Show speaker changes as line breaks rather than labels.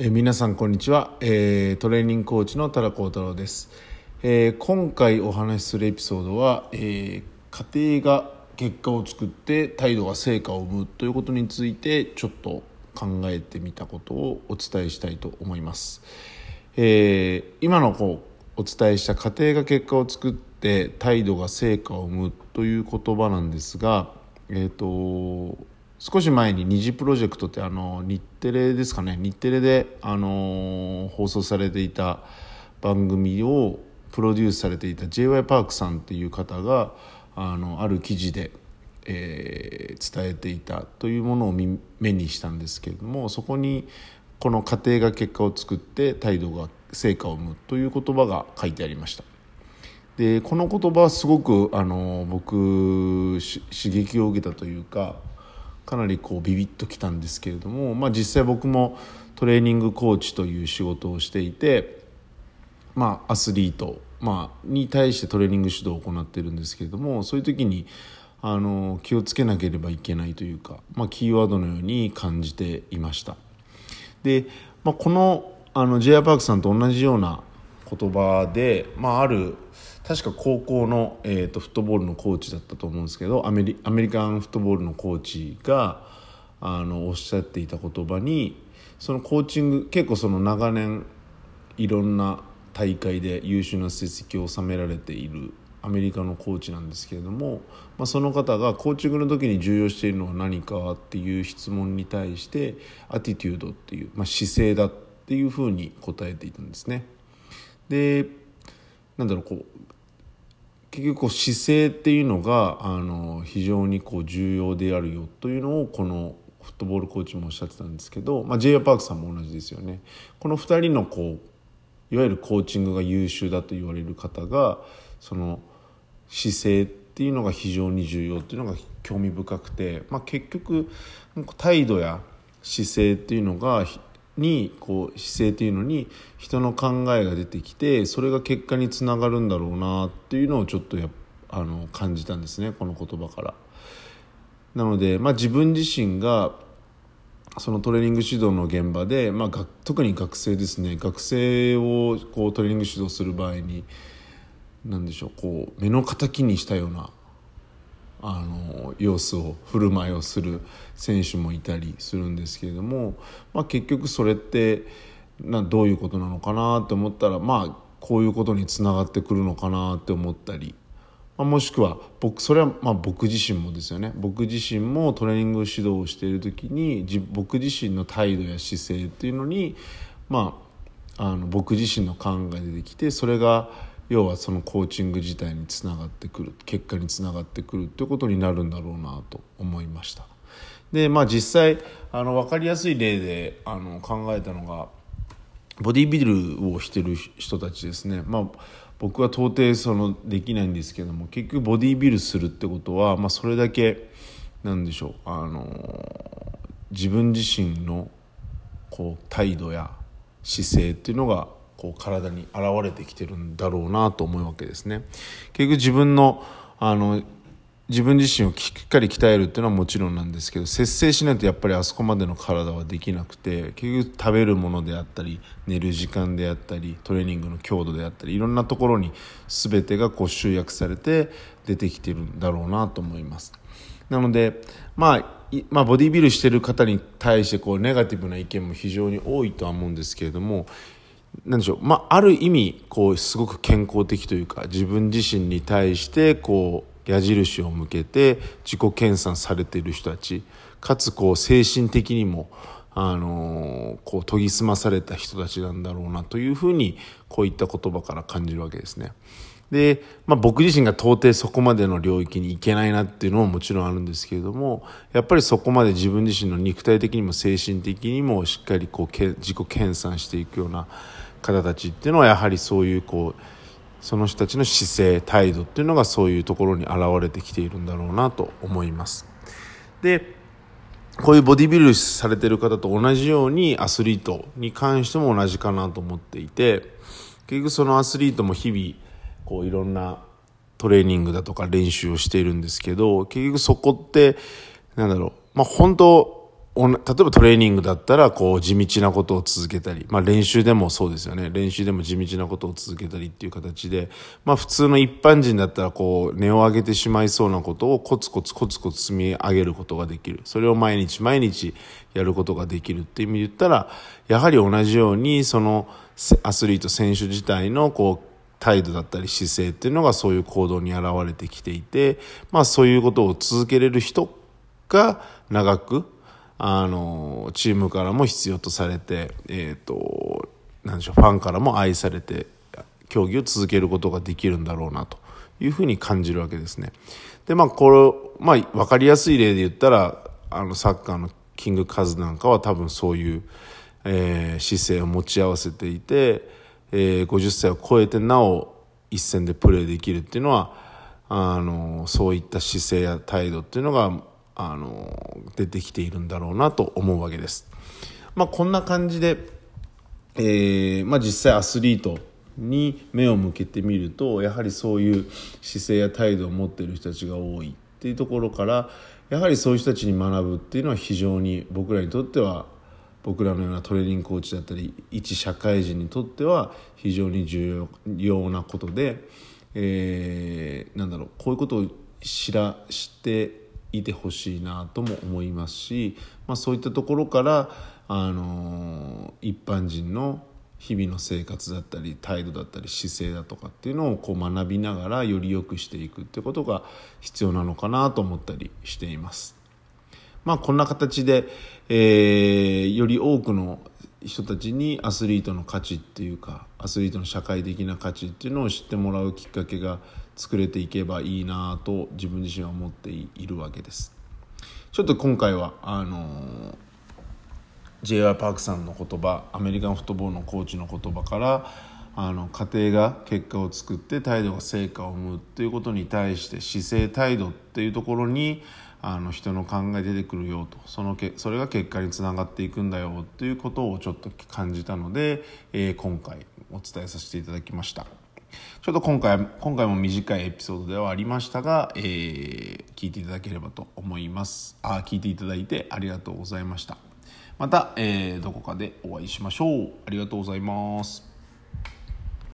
え、皆さんこんにちは、えー、トレーニングコーチの多田幸太郎です、えー、今回お話しするエピソードは、え家庭が結果を作って態度が成果を生むということについてちょっと考えてみたことをお伝えしたいと思います、え今のこうお伝えした家庭が結果を作って態度が成果を生むという言葉なんですがえっ、と少し前に二次プロジェクトってあの日テレですかね日テレであの放送されていた番組をプロデュースされていた j y パークさんっていう方があのある記事で、えー、伝えていたというものを目にしたんですけれどもそこにこの家庭が結果を作って態度が成果を生むという言葉が書いてありました。でこの言葉はすごくあの僕刺激を受けたというかかなりこうビビッときたんですけれども、まあ、実際僕もトレーニングコーチという仕事をしていて、まあ、アスリート、まあ、に対してトレーニング指導を行っているんですけれどもそういう時にあの気をつけなければいけないというか、まあ、キーワードのように感じていました。で、まあ、このあの J.R. パークさんと同じような言葉で、まあ、ある確か高校の、えーと、フットボールのコーチだったと思うんですけどアメリアメリカンフットボールのコーチがあのおっしゃっていた言葉にそのコーチング結構その長年いろんな大会で優秀な成績を収められているアメリカのコーチなんですけれども、まあ、その方がコーチングの時に重要しているのは何かっていう質問に対してアティテュードっていう、まあ、姿勢だっていうふうに答えていたんですね。でなんだろうこう結局こう姿勢っていうのがあの非常にこう重要であるよというのをこのフットボールコーチもおっしゃってたんですけど、まあ、J.A. パークさんも同じですよね。この2人のこういわゆるコーチングが優秀だと言われる方がその姿勢っていうのが非常に重要っていうのが興味深くて、まあ、結局態度や姿勢っていうのがにこう姿勢っていうのに人の考えが出てきてそれが結果につながるんだろうなっていうのをちょっとやあの感じたんですねこの言葉から。なので、まあ、自分自身がそのトレーニング指導の現場で、まあ、特に学生ですね学生をこうトレーニング指導する場合に何でしょうこう目の敵にしたようなあの様子を振る舞いをする選手もいたりするんですけれども、まあ、結局それってなどういうことなのかなって思ったらまあこういうことにつながってくるのかなって思ったり、まあ、もしくは僕それはまあ僕自身もですよね。僕自身もトレーニング指導をしている時に僕自身の態度や姿勢っていうのに、まあ、あの僕自身の考えが出てきてそれが要はそのコーチング自体につながってくる結果につながってくるということになるんだろうなと思いました。でまあ実際あの分かりやすい例であの考えたのがボディービルをしてる人たちですね。まあ僕は到底そのできないんですけども結局ボディービルするってことは、まあ、それだけなんでしょうあの自分自身のこう態度や姿勢っていうのがこう体に現れてきてるんだろうなと思うわけですね。結局自分のあの自分自身をしっかり鍛えるっていうのはもちろんなんですけど節制しないとやっぱりあそこまでの体はできなくて結局食べるものであったり寝る時間であったりトレーニングの強度であったりいろんなところに全てがこう集約されて出てきてるんだろうなと思います。なので、まあ、まあ、ボディービルしてる方に対してこうネガティブな意見も非常に多いとは思うんですけれどもなんでしょう、まあ、ある意味こうすごく健康的というか自分自身に対してこう矢印を向けて自己研鑽されている人たちかつこう精神的にもあのこう研ぎ澄まされた人たちなんだろうなというふうにこういった言葉から感じるわけですね。で、まあ、僕自身が到底そこまでの領域に行けないなっていうのももちろんあるんですけれどもやっぱりそこまで自分自身の肉体的にも精神的にもしっかりこうけ自己研鑽していくような方たちっていうのはやはりそういうこうその人たちの姿勢態度っていうのがそういうところに現れてきているんだろうなと思います。でこういうボディビルされてる方と同じようにアスリートに関しても同じかなと思っていて結局そのアスリートも日々こういろんなトレーニングだとか練習をしているんですけど結局そこってなんだろう。まあ本当例えばトレーニングだったらこう地道なことを続けたり、まあ、練習でもそうですよね。練習でも地道なことを続けたりっていう形で、まあ、普通の一般人だったらこう値を上げてしまいそうなことをコツコツコツコツ積み上げることができる。それを毎日毎日やることができるっていう意味で言ったらやはり同じようにそのアスリート選手自体のこう態度だったり姿勢っていうのがそういう行動に現れてきていて、まあ、そういうことを続けれる人が長くあのチームからも必要とされて、えーと、なんでしょうファンからも愛されて競技を続けることができるんだろうなというふうに感じるわけですね。でまあこれ、まあ、分かりやすい例で言ったらあのサッカーのキングカズなんかは多分そういう、えー、姿勢を持ち合わせていて、えー、50歳を超えてなお一戦でプレーできるっていうのはあのそういった姿勢や態度っていうのがあの出てきているんだろうなと思うわけです。まあ、こんな感じで、えーまあ、実際アスリートに目を向けてみるとやはりそういう姿勢や態度を持っている人たちが多いっていうところからやはりそういう人たちに学ぶっていうのは非常に僕らにとっては僕らのようなトレーニングコーチだったり一社会人にとっては非常に重要なことで、えー、なんだろうこういうことを知らしていてほしいなとも思いますし、まあ、そういったところからあの一般人の日々の生活だったり態度だったり姿勢だとかっていうのをこう学びながらより良くしていくってことが必要なのかなと思ったりしています。まあ、こんな形で、えー、より多くの人たちにアスリートの価値っていうかアスリートの社会的な価値っていうのを知ってもらうきっかけが作れていけばいいなと自分自身は思っているわけですちょっと今回はあの J.Y. パークさんの言葉アメリカンフットボールのコーチの言葉からあの家庭が結果を作って態度が成果を生むっていうことに対して姿勢態度っていうところにあの人の考え出てくるよと。そのけそれが結果につながっていくんだよっていうことをちょっと感じたので、えー、今回お伝えさせていただきました。ちょっと今回今回も短いエピソードではありましたが、えー、聞いていただければと思います。あ聞いていただいてありがとうございました。また、えー、どこかでお会いしましょう。ありがとうございます。